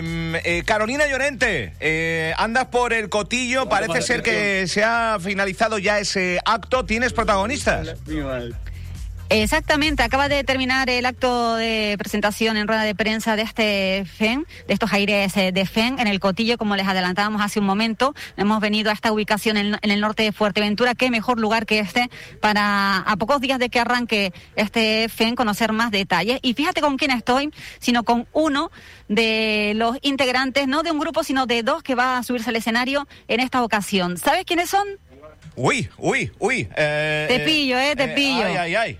Em, eh, Carolina Llorente, eh, andas por el cotillo, parece ser que se ha finalizado ya ese acto, ¿tienes protagonistas? Exactamente, acaba de terminar el acto de presentación en rueda de prensa de este FEN, de estos aires eh, de FEN en el Cotillo, como les adelantábamos hace un momento. Hemos venido a esta ubicación en, el norte de Fuerteventura. Qué mejor lugar que este para a pocos días de que arranque este FEN conocer más detalles. Y fíjate con quién estoy, sino con uno de los integrantes, no de un grupo, sino de dos que va a subirse al escenario en esta ocasión. ¿Sabes quiénes son? Uy, uy, uy. Eh, te pillo, eh, te eh, pillo. Ay, ay, ay.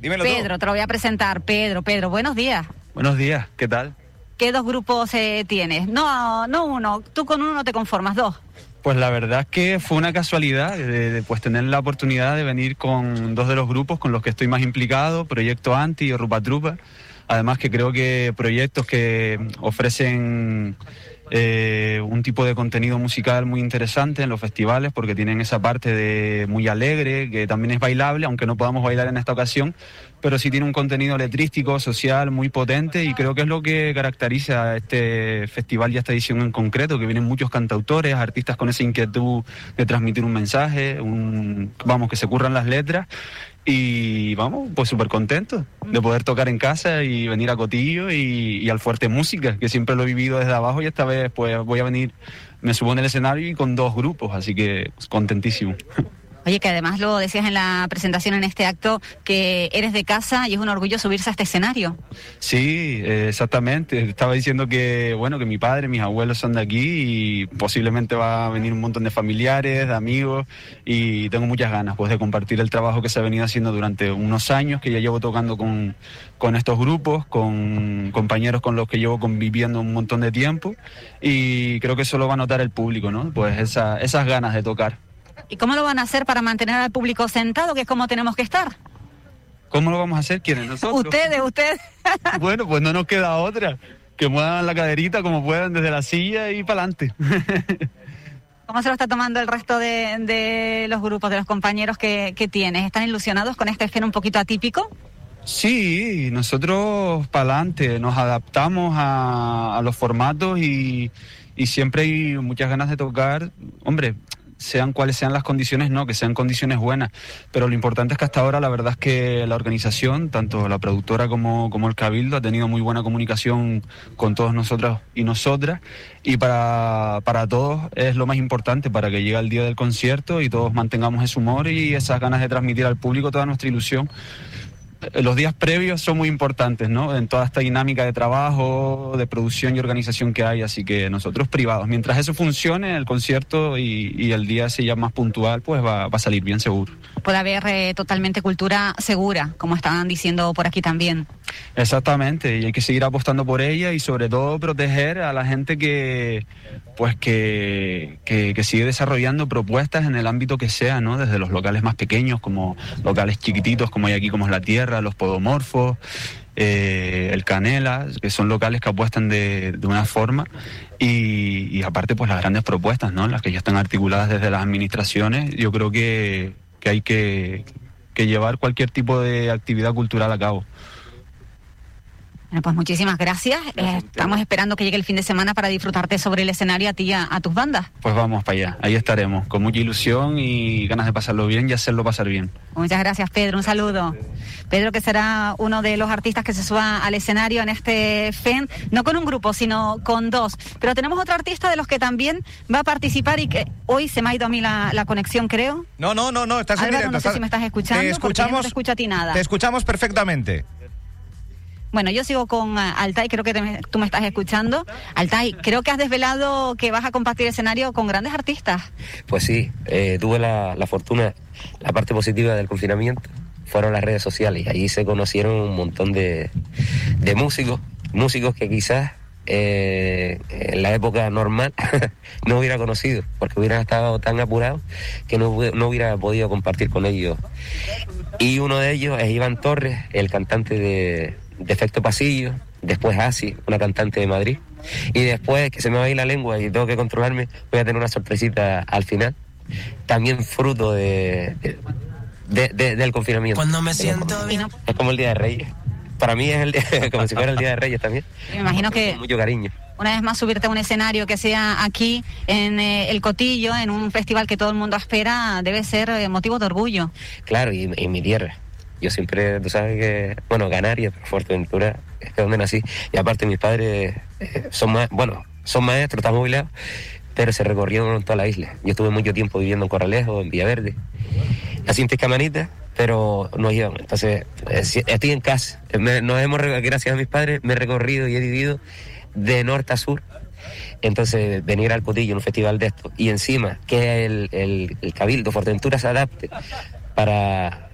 Pedro, te lo voy a presentar. Pedro, Pedro, buenos días. Buenos días, ¿qué tal? ¿Qué dos grupos eh, tienes? No, no uno, tú con uno no te conformas, dos. Pues la verdad es que fue una casualidad de, pues tener la oportunidad de venir con dos de los grupos con los que estoy más implicado, Proyecto Anti y Rupa Trupa. Además que creo que proyectos que ofrecen eh, un tipo de contenido musical muy interesante en los festivales porque tienen esa parte de muy alegre, que también es bailable, aunque no podamos bailar en esta ocasión, pero sí tiene un contenido letrístico, social muy potente y creo que es lo que caracteriza a este festival y esta edición en concreto, que vienen muchos cantautores, artistas con esa inquietud de transmitir un mensaje, un, vamos, que se curran las letras y vamos, pues súper contento de poder tocar en casa y venir a Cotillo y, y, al Fuerte Música, que siempre lo he vivido desde abajo y esta vez pues voy a venir, me subo en el escenario y con dos grupos, así que contentísimo. Oye, que además lo decías en la presentación en este acto, que eres de casa y es un orgullo subirse a este escenario. Sí, exactamente. Estaba diciendo que, bueno, que mi padre, mis abuelos son de aquí y posiblemente va a venir un montón de familiares, de amigos y tengo muchas ganas pues de compartir el trabajo que se ha venido haciendo durante unos años, que ya llevo tocando con, con estos grupos, con compañeros con los que llevo conviviendo un montón de tiempo y creo que eso lo va a notar el público, ¿no? Pues esa, esas ganas de tocar. ¿Y cómo lo van a hacer para mantener al público sentado, que es como tenemos que estar? ¿Cómo lo vamos a hacer? ¿Quiénes? Nosotros. Ustedes, ustedes. bueno, pues no nos queda otra. Que muevan la caderita como puedan desde la silla y para adelante. ¿Cómo se lo está tomando el resto de, los grupos, de los compañeros que, tienes? ¿Están ilusionados con este escena un poquito atípico? Sí, nosotros para adelante nos adaptamos a, los formatos y, y, siempre hay muchas ganas de tocar. Hombre, sean cuales sean las condiciones, no, que sean condiciones buenas. Pero lo importante es que hasta ahora la verdad es que la organización, tanto la productora como, como el Cabildo, ha tenido muy buena comunicación con todos nosotros y nosotras. Y para, para todos es lo más importante, para que llegue el día del concierto y todos mantengamos ese humor y esas ganas de transmitir al público toda nuestra ilusión los días previos son muy importantes, ¿no? En toda esta dinámica de trabajo, de producción y organización que hay, así que nosotros privados, mientras eso funcione, el concierto y, el día sea más puntual, pues va, a salir bien seguro. Puede haber eh, totalmente cultura segura, como estaban diciendo por aquí también. Exactamente, y hay que seguir apostando por ella y sobre todo proteger a la gente que pues que, que, sigue desarrollando propuestas en el ámbito que sea, ¿no? Desde los locales más pequeños, como locales chiquititos, como hay aquí, como es la Tierra, los Podomorfos, eh, el Canela, que son locales que apuestan de, una forma, y, aparte, pues las grandes propuestas, ¿no? Las que ya están articuladas desde las administraciones, yo creo que, que hay que, que llevar cualquier tipo de actividad cultural a cabo. Bueno, pues muchísimas gracias. Eh, estamos esperando que llegue el fin de semana para disfrutarte sobre el escenario a ti y a, tus bandas. Pues vamos para allá, ahí estaremos, con mucha ilusión y ganas de pasarlo bien y hacerlo pasar bien. Muchas gracias, Pedro. Un saludo. Pedro, que será uno de los artistas que se suba al escenario en este FEN, no con un grupo, sino con dos. Pero tenemos otro artista de los que también va a participar y que hoy se me ha ido a mí la, conexión, creo. No, no, no, no, estás Álvaro, no sé si me estás escuchando. Te escuchamos. No te escucha a ti nada. Te escuchamos perfectamente. Bueno, yo sigo con uh, Altai, creo que tú me estás escuchando. Altai, creo que has desvelado que vas a compartir escenario con grandes artistas. Pues sí, eh, tuve la, fortuna, la parte positiva del confinamiento fueron las redes sociales. Allí se conocieron un montón de, músicos, músicos que quizás eh, en la época normal no hubiera conocido, porque hubieran estado tan apurados que no, no, hubiera podido compartir con ellos. Y uno de ellos es Iván Torres, el cantante de, Defecto Pasillo, después Asi, una cantante de Madrid, y después que se me va a ir la lengua y tengo que controlarme, voy a tener una sorpresita al final, también fruto de, del confinamiento. Cuando me siento Es como el Día de Reyes. Para mí es el como si fuera el Día de Reyes también. Me imagino que... mucho cariño. una vez más subirte a un escenario que sea aquí en eh, el Cotillo, en un festival que todo el mundo espera, debe ser eh, motivo de orgullo. Claro, y en mi tierra. Yo siempre, tú sabes que, bueno, Canarias, Fuerteventura, es donde nací. Y aparte mis padres eh, son más, bueno, son maestros, están jubilados, pero se recorrieron toda la isla. Yo estuve mucho tiempo viviendo en Corralejo, en Villaverde, así en Camanita, pero no llevan. Entonces, estoy en casa. nos hemos, gracias a mis padres, me he recorrido y he vivido de norte a sur. Entonces, venir al Cotillo, un festival de esto, y encima que el, el, Cabildo Fuerteventura se adapte para,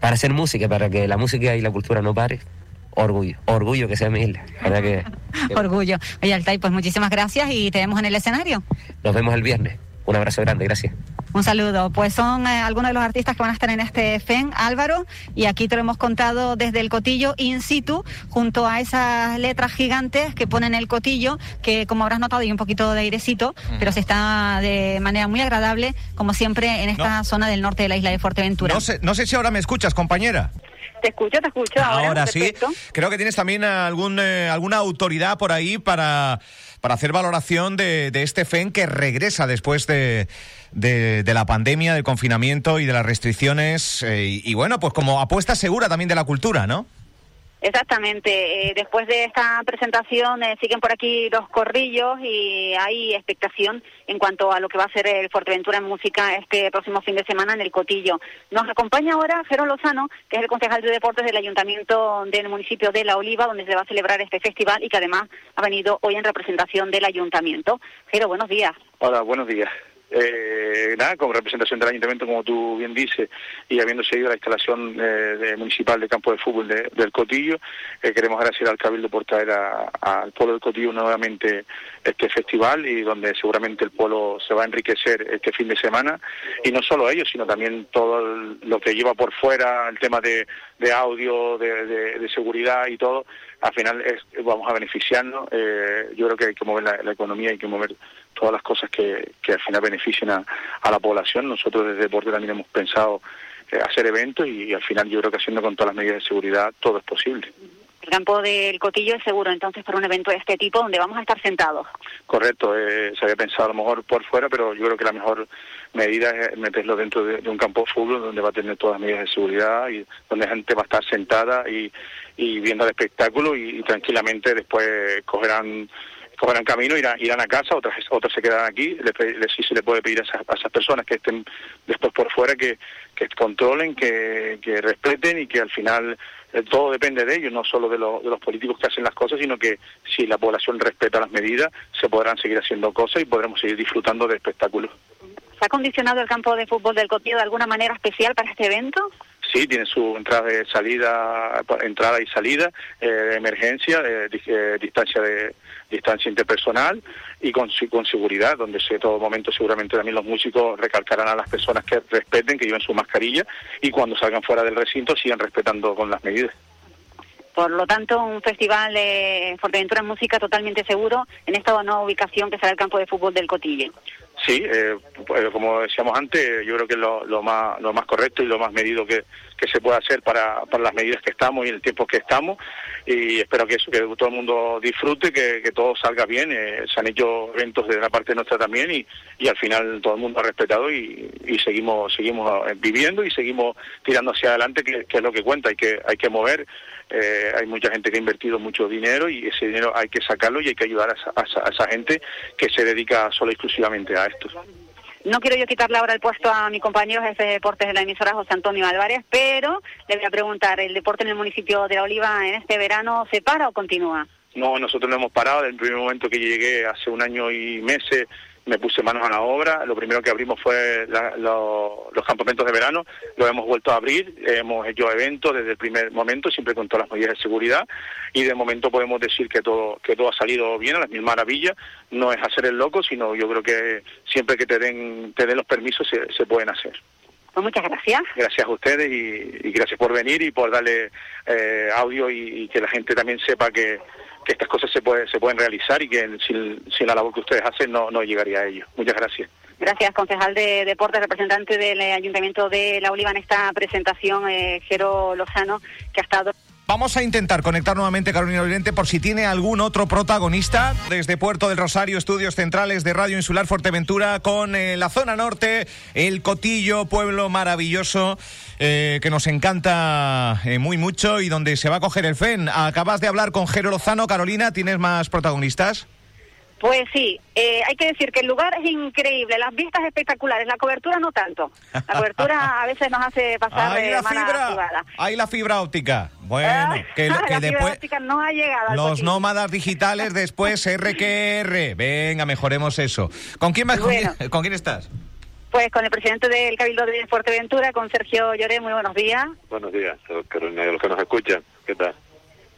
para hacer música, para que la música y la cultura no pare, orgullo, orgullo que sea mi isla. que, orgullo. Oye, Altay, pues muchísimas gracias y te vemos en el escenario. Nos vemos el viernes. Un abrazo grande, gracias. Un saludo. Pues son eh, algunos de los artistas que van a estar en este FEN, Álvaro, y aquí te lo hemos contado desde el Cotillo in situ, junto a esas letras gigantes que ponen el Cotillo, que como habrás notado hay un poquito de airecito, pero se está de manera muy agradable, como siempre, en esta zona del norte de la isla de Fuerteventura. No sé, no sé si ahora me escuchas, compañera. Te escucho, te escucho. Ahora, sí. Creo que tienes también algún, eh, alguna autoridad por ahí para, para hacer valoración de, de este FEN que regresa después de, de, la pandemia, del confinamiento y de las restricciones. Eh, y, bueno, pues como apuesta segura también de la cultura, ¿no? Exactamente. Eh, después de esta presentación eh, siguen por aquí los corrillos y hay expectación en cuanto a lo que va a ser el Fuerteventura en Música este próximo fin de semana en el Cotillo. Nos acompaña ahora Jero Lozano, que es el concejal de deportes del Ayuntamiento del municipio de La Oliva, donde se va a celebrar este festival y que además ha venido hoy en representación del Ayuntamiento. Jero, buenos días. Hola, buenos días. Eh, nada, como representación del ayuntamiento, como tú bien dices, y habiendo seguido la instalación eh, municipal de campo de fútbol del Cotillo, eh, queremos agradecer al Cabildo por traer al Polo del Cotillo nuevamente este festival y donde seguramente el Polo se va a enriquecer este fin de semana. Y no solo ellos, sino también todo lo que lleva por fuera, el tema de, audio, de, seguridad y todo, al final es, vamos a beneficiarnos. Eh, yo creo que hay que mover la, economía, hay que mover todas las cosas que, que al final beneficien a, la población. Nosotros desde Deporte también hemos pensado eh, hacer eventos y, al final yo creo que haciendo con todas las medidas de seguridad todo es posible. El campo del Cotillo es seguro entonces para un evento de este tipo donde vamos a estar sentados. Correcto, eh, se había pensado a lo mejor por fuera, pero yo creo que la mejor medida es meterlo dentro de, un campo fútbol donde va a tener todas las medidas de seguridad y donde la gente va a estar sentada y, viendo el espectáculo y tranquilamente después cogerán cogerán camino, irán, irán a casa, otras otras se quedarán aquí. Le, sí se le puede pedir a esas, a esas, personas que estén después por fuera que, que controlen, que, que respeten y que al final eh, todo depende de ellos, no solo de, de los políticos que hacen las cosas, sino que si la población respeta las medidas, se podrán seguir haciendo cosas y podremos seguir disfrutando de espectáculos. ¿Se ha condicionado el campo de fútbol del Cotillo de alguna manera especial para este evento? Sí, tiene su entrada y salida, entrada y salida, eh, de emergencia, de, eh, distancia de distancia interpersonal y con, con seguridad, donde en todo momento seguramente también los músicos recalcarán a las personas que respeten, que lleven su mascarilla y cuando salgan fuera del recinto sigan respetando con las medidas. Por lo tanto, un festival de Fuerteventura en música totalmente seguro en esta nueva ubicación que será el campo de fútbol del Cotillo. Sí, eh, pues, como decíamos antes, yo creo que es lo, más, lo más correcto y lo más medido que, se puede hacer para, para las medidas que estamos y el tiempo que estamos. Y espero que eso, que todo el mundo disfrute, que, todo salga bien. Eh, se han hecho eventos de la parte nuestra también y, al final todo el mundo ha respetado y, seguimos seguimos eh, viviendo y seguimos tirando hacia adelante, que, que es lo que cuenta. Hay que, hay que mover eh, hay mucha gente que ha invertido mucho dinero y ese dinero hay que sacarlo y hay que ayudar a esa, gente que se dedica solo exclusivamente a esto. No quiero yo quitarle ahora el puesto a mi compañero jefe de deportes de la emisora, José Antonio Álvarez, pero le voy a preguntar, ¿el deporte en el municipio de La Oliva en este verano se para o continúa? No, nosotros no hemos parado. Desde el primer momento que llegué hace un año y meses me puse manos a la obra. Lo primero que abrimos fue los campamentos de verano, lo hemos vuelto a abrir, hemos hecho eventos desde el primer momento, siempre con todas las medidas de seguridad, y de momento podemos decir que todo, que todo ha salido bien, a las mil maravillas. No es hacer el loco, sino yo creo que siempre que te den, te den los permisos se, pueden hacer. Pues muchas gracias. Gracias a ustedes y, gracias por venir y por darle eh, audio y que la gente también sepa que que estas cosas se, puede, se pueden realizar y que sin, la labor que ustedes hacen no, no llegaría a ello. Muchas gracias. Gracias, concejal de Deportes, representante del Ayuntamiento de La Oliva en esta presentación, eh, Jero Lozano, que ha estado Vamos a intentar conectar nuevamente Carolina Oriente por si tiene algún otro protagonista desde Puerto del Rosario, estudios centrales de Radio Insular Fuerteventura, con eh, la zona norte, el Cotillo, pueblo maravilloso eh, que nos encanta eh, muy mucho y donde se va a coger el FEN. Acabas de hablar con Jero Lozano. Carolina, ¿tienes más protagonistas? Pues sí, eh, hay que decir que el lugar es increíble, las vistas espectaculares, la cobertura no tanto. La cobertura a veces nos hace pasar de la fibra, jugada. ahí la fibra óptica. Bueno, Ah, que, la que fibra después óptica no ha llegado los nómadas digitales después RQR. Venga, mejoremos eso. ¿Con quién vas? con Bueno. quién- ¿Con quién estás? Pues con el presidente del Cabildo de Fuerteventura, con Sergio Lloré, muy buenos días. Buenos días, Carolina, los que nos escuchan. ¿Qué tal?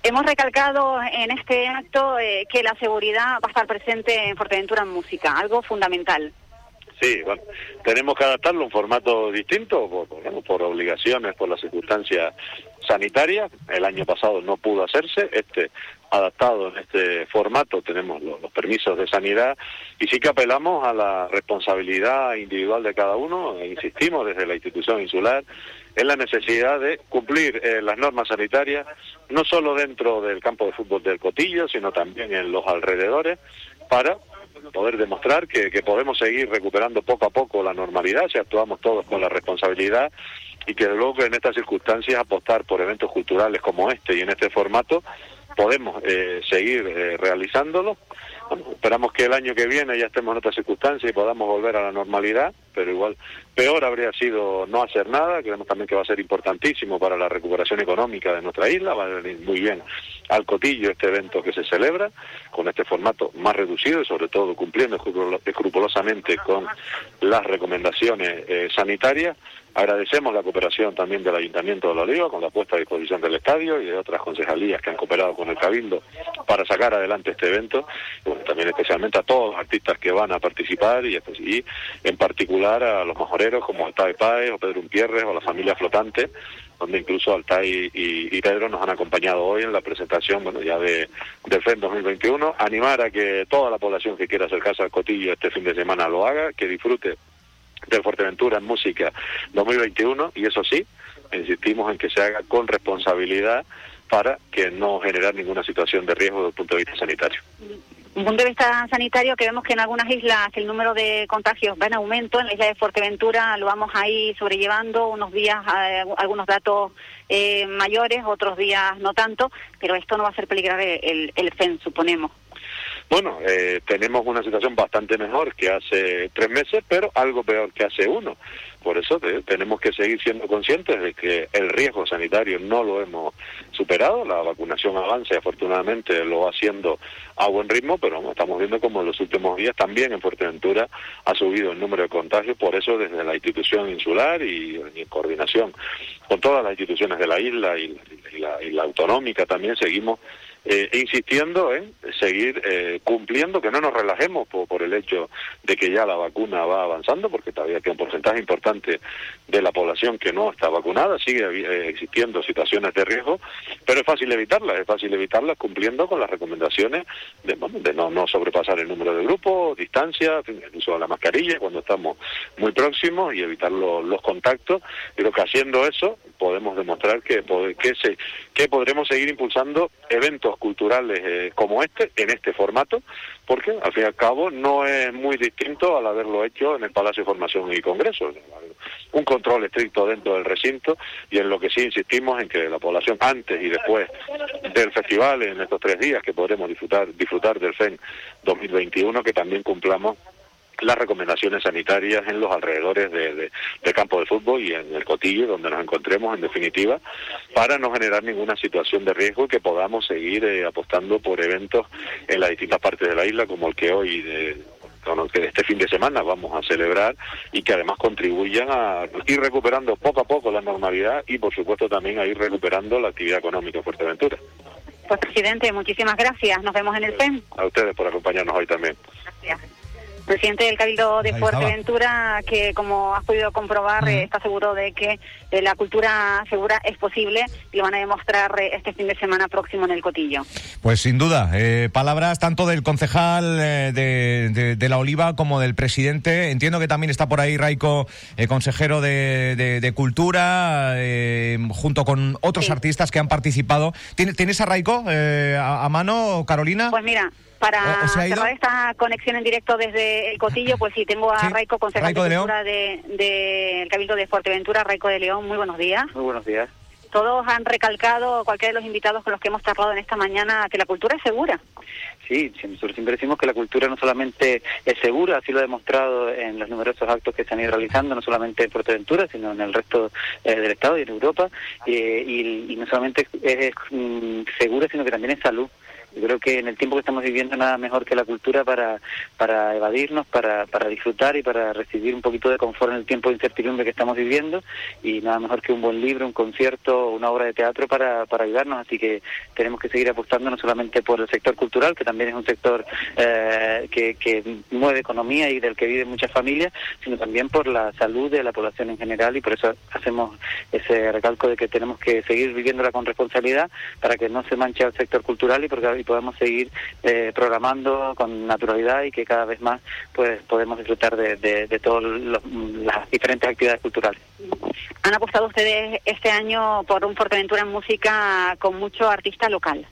Hemos recalcado en este acto eh, que la seguridad va a estar presente en Fuerteventura en música, algo fundamental. Sí, bueno, tenemos que adaptarlo a un formato distinto por, por, obligaciones, por las circunstancias sanitarias. El año pasado no pudo hacerse, este adaptado en este formato tenemos los, permisos de sanidad y sí que apelamos a la responsabilidad individual de cada uno, e insistimos desde la institución insular en la necesidad de cumplir eh, las normas sanitarias, no solo dentro del campo de fútbol del Cotillo, sino también en los alrededores, para poder demostrar que, que podemos seguir recuperando poco a poco la normalidad si actuamos todos con la responsabilidad y que luego en estas circunstancias apostar por eventos culturales como este y en este formato podemos eh, seguir eh, realizándolo. Esperamos que el año que viene ya estemos en otras circunstancias y podamos volver a la normalidad, pero igual peor habría sido no hacer nada. Creemos también que va a ser importantísimo para la recuperación económica de nuestra isla, va a venir muy bien al cotillo este evento que se celebra con este formato más reducido y sobre todo cumpliendo escrupulo- escrupulosamente con las recomendaciones eh, sanitarias. Agradecemos la cooperación también del Ayuntamiento de La Oliva con la puesta a disposición del estadio y de otras concejalías que han cooperado con el Cabildo para sacar adelante este evento. Bueno, también especialmente a todos los artistas que van a participar y en particular a los majoreros como Altai Páez o Pedro Umpierres o la familia Flotante, donde incluso Altai y, y Pedro nos han acompañado hoy en la presentación bueno ya de del FEN 2021. Animar a que toda la población que quiera acercarse al Cotillo este fin de semana lo haga, que disfrute del Fuerteventura en Música 2021 y eso sí, insistimos en que se haga con responsabilidad para que no generar ninguna situación de riesgo desde el punto de vista sanitario. Un punto de vista sanitario, que vemos que en algunas islas el número de contagios va en aumento. En la isla de Fuerteventura lo vamos ahí sobrellevando, unos días eh, algunos datos eh, mayores, otros días no tanto, pero esto no va a hacer peligrar el, el FEN, suponemos. Bueno, eh, tenemos una situación bastante mejor que hace tres meses, pero algo peor que hace uno. Por eso te- tenemos que seguir siendo conscientes de que el riesgo sanitario no lo hemos superado. La vacunación avanza y afortunadamente lo va haciendo a buen ritmo, pero estamos viendo como en los últimos días también en Fuerteventura ha subido el número de contagios. Por eso desde la institución insular y en coordinación con todas las instituciones de la isla y, y la, y la autonómica también seguimos eh, insistiendo en seguir eh, cumpliendo, que no nos relajemos por, por el hecho de que ya la vacuna va avanzando, porque todavía queda un porcentaje importante de la población que no está vacunada, sigue eh, existiendo situaciones de riesgo, pero es fácil evitarlas, es fácil evitarlas cumpliendo con las recomendaciones de, bueno, de no, no sobrepasar el número de grupos, distancia, el uso de la mascarilla cuando estamos muy próximos y evitar lo- los contactos. Creo que haciendo eso podemos demostrar que, que, se, que podremos seguir impulsando eventos culturales eh, como este, en este formato, porque al fin y al cabo no es muy distinto al haberlo hecho en el Palacio de Formación y Congreso. Un control estricto dentro del recinto y en lo que sí insistimos en que la población antes y después del festival, en estos tres días que podremos disfrutar, disfrutar del FEN 2021, que también cumplamos las recomendaciones sanitarias en los alrededores de, de- campo de fútbol y en el cotillo donde nos encontremos en definitiva para no generar ninguna situación de riesgo y que podamos seguir eh, apostando por eventos en las distintas partes de la isla como el que hoy de, con el que este fin de semana vamos a celebrar y que además contribuyan a ir recuperando poco a poco la normalidad y por supuesto también a ir recuperando la actividad económica en Fuerteventura. Pues presidente, muchísimas gracias. Nos vemos en el FEN. A ustedes por acompañarnos hoy también. Gracias. Presidente del Cabildo de Fuerteventura, que como has podido comprobar, eh, está seguro de que eh, la cultura segura es posible y lo van a demostrar eh, este fin de semana próximo en el Cotillo. Pues sin duda, palabras tanto del concejal de, de, La Oliva como del presidente. Entiendo que también está por ahí Raico, consejero de, Cultura, junto con otros artistas que han participado. ¿Tienes a Raico a, a mano, Carolina? Pues mira, para cerrar esta conexión en directo desde el Cotillo, pues sí, tengo a Raico, concejal de, Cultura del Cabildo de Fuerteventura, Raico de León. Muy buenos días. Muy buenos días. Todos han recalcado, cualquiera de los invitados con los que hemos charlado en esta mañana, que la cultura es segura. Sí, nosotros siempre decimos que la cultura no solamente es segura, así lo ha demostrado en los numerosos actos que se han ido realizando, no solamente en Fuerteventura, sino en el resto eh, del Estado y en Europa. Eh, y, no solamente es, mm, segura, sino que también es salud. Yo creo que en el tiempo que estamos viviendo nada mejor que la cultura para, para evadirnos, para, para disfrutar y para recibir un poquito de confort en el tiempo de incertidumbre que estamos viviendo y nada mejor que un buen libro, un concierto, una obra de teatro para, para ayudarnos. Así que tenemos que seguir apostando no solamente por el sector cultural, que también es un sector eh, que, que mueve economía y del que viven muchas familias, sino también por la salud de la población en general y por eso hacemos ese recalco de que tenemos que seguir viviéndola con responsabilidad para que no se manche el sector cultural y porque y podemos seguir eh, programando con naturalidad y que cada vez más pues podemos disfrutar de, de, todas las diferentes actividades culturales. Han apostado ustedes este año por un Fuerteventura en música con mucho artista local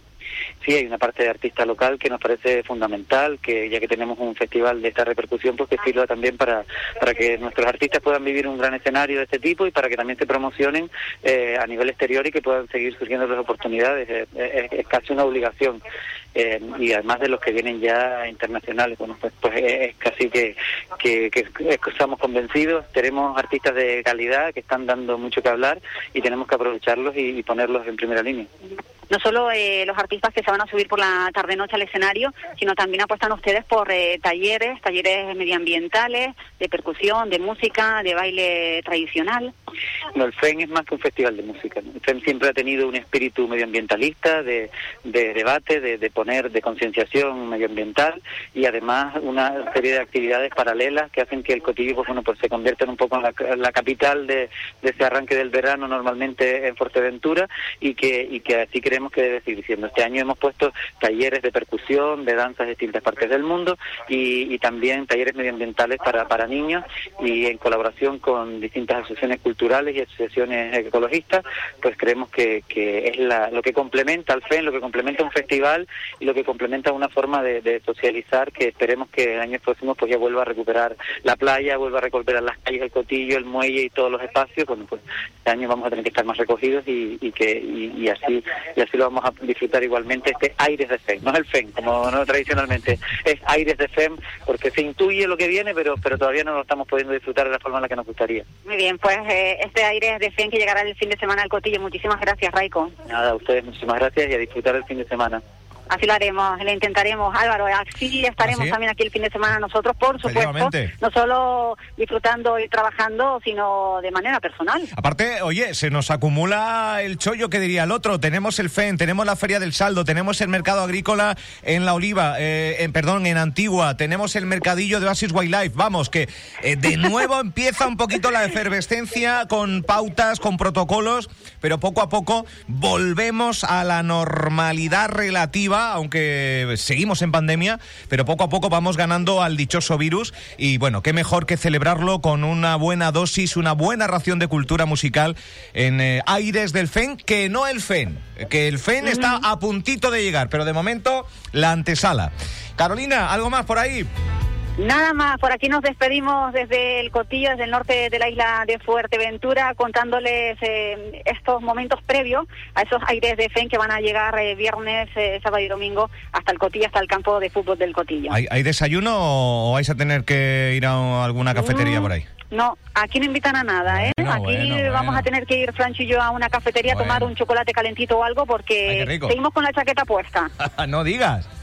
sí hay una parte de artista local que nos parece fundamental, que ya que tenemos un festival de esta repercusión, pues que sirva también para, para que nuestros artistas puedan vivir un gran escenario de este tipo y para que también se promocionen eh, a nivel exterior y que puedan seguir surgiendo las oportunidades. es, casi una obligación. Eh, y además de los que vienen ya internacionales, bueno, pues, pues es casi que, que, que, estamos convencidos, tenemos artistas de calidad que están dando mucho que hablar y tenemos que aprovecharlos y ponerlos en primera línea no solo eh, los artistas que se van a subir por la tarde-noche al escenario, sino también apuestan ustedes por eh, talleres, talleres medioambientales, de percusión, de música, de baile tradicional. No, el FEN es más que un festival de música. El FEN siempre ha tenido un espíritu medioambientalista, de, debate, de, poner, de concienciación medioambiental y además una serie de actividades paralelas que hacen que el cotillo pues, bueno, pues se convierta un poco en la, capital de, ese arranque del verano normalmente en Fuerteventura y que, y que así creemos que debe seguir siendo. Este año hemos puesto talleres de percusión, de danzas de distintas partes del mundo y, también talleres medioambientales para, para niños y en colaboración con distintas asociaciones culturales y asociaciones ecologistas, pues creemos que, que es la, lo que complementa al FEN, lo que complementa un festival y lo que complementa una forma de, socializar que esperemos que el año próximo pues ya vuelva a recuperar la playa, vuelva a recuperar las calles del Cotillo, el muelle y todos los espacios. Bueno, pues este año vamos a tener que estar más recogidos y, que y, así y así lo vamos a disfrutar igualmente este aires de FEM, no es el FEM como no tradicionalmente, es aires de FEM porque se intuye lo que viene pero pero todavía no lo estamos pudiendo disfrutar de la forma en la que nos gustaría. Muy bien, pues eh, este aire de FEM que llegará el fin de semana al Cotillo, muchísimas gracias Raico. Nada, a ustedes muchísimas gracias y a disfrutar el fin de semana. Así lo haremos, le intentaremos, Álvaro. Así estaremos también aquí el fin de semana nosotros, por supuesto. No solo disfrutando y trabajando, sino de manera personal. Aparte, oye, se nos acumula el chollo que diría el otro. Tenemos el FEN, tenemos la Feria del Saldo, tenemos el mercado agrícola en La Oliva, eh, en, perdón, en Antigua, tenemos el mercadillo de Oasis Wildlife. Vamos, que eh, de nuevo empieza un poquito la efervescencia con pautas, con protocolos, pero poco a poco volvemos a la normalidad relativa aunque seguimos en pandemia, pero poco a poco vamos ganando al dichoso virus y bueno, qué mejor que celebrarlo con una buena dosis, una buena ración de cultura musical en eh, aires del FEN, que no el FEN, que el FEN está a puntito de llegar, pero de momento la antesala. Carolina, ¿algo más por ahí? Nada más, por aquí nos despedimos desde el Cotillo, desde el norte de la isla de Fuerteventura, contándoles eh, estos momentos previos a esos aires de FEN que van a llegar eh, viernes, eh, sábado y domingo hasta el Cotillo, hasta el campo de fútbol del Cotillo. ¿Hay, desayuno o vais a tener que ir a alguna cafetería por ahí? No, aquí no invitan a nada, ¿eh? aquí vamos a tener que ir Francho y yo a una cafetería a tomar un chocolate calentito o algo porque seguimos con la chaqueta puesta. no digas.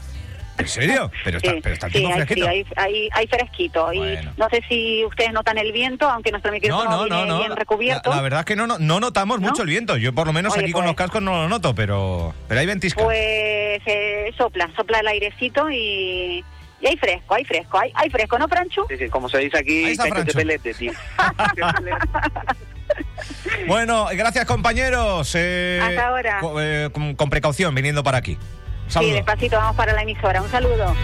¿En serio? Pero está, pero está sí, fresquito. Sí, hay, hay, fresquito. Y no sé si ustedes notan el viento, aunque nuestro micrófono no, no, bien recubierto. La, verdad es que no, no, no notamos mucho el viento. Yo por lo menos aquí con pues los cascos no lo noto, pero, pero hay ventisca. Pues eh, sopla, sopla el airecito y Y hay fresco, hay fresco, hay, hay fresco, ¿no, Franchu? Sí, sí, como se dice aquí, de pelete, tío. bueno, gracias compañeros. Eh, Hasta ahora. Eh, con, precaución, viniendo para aquí. Sí, despacito vamos para la emisora. Un saludo.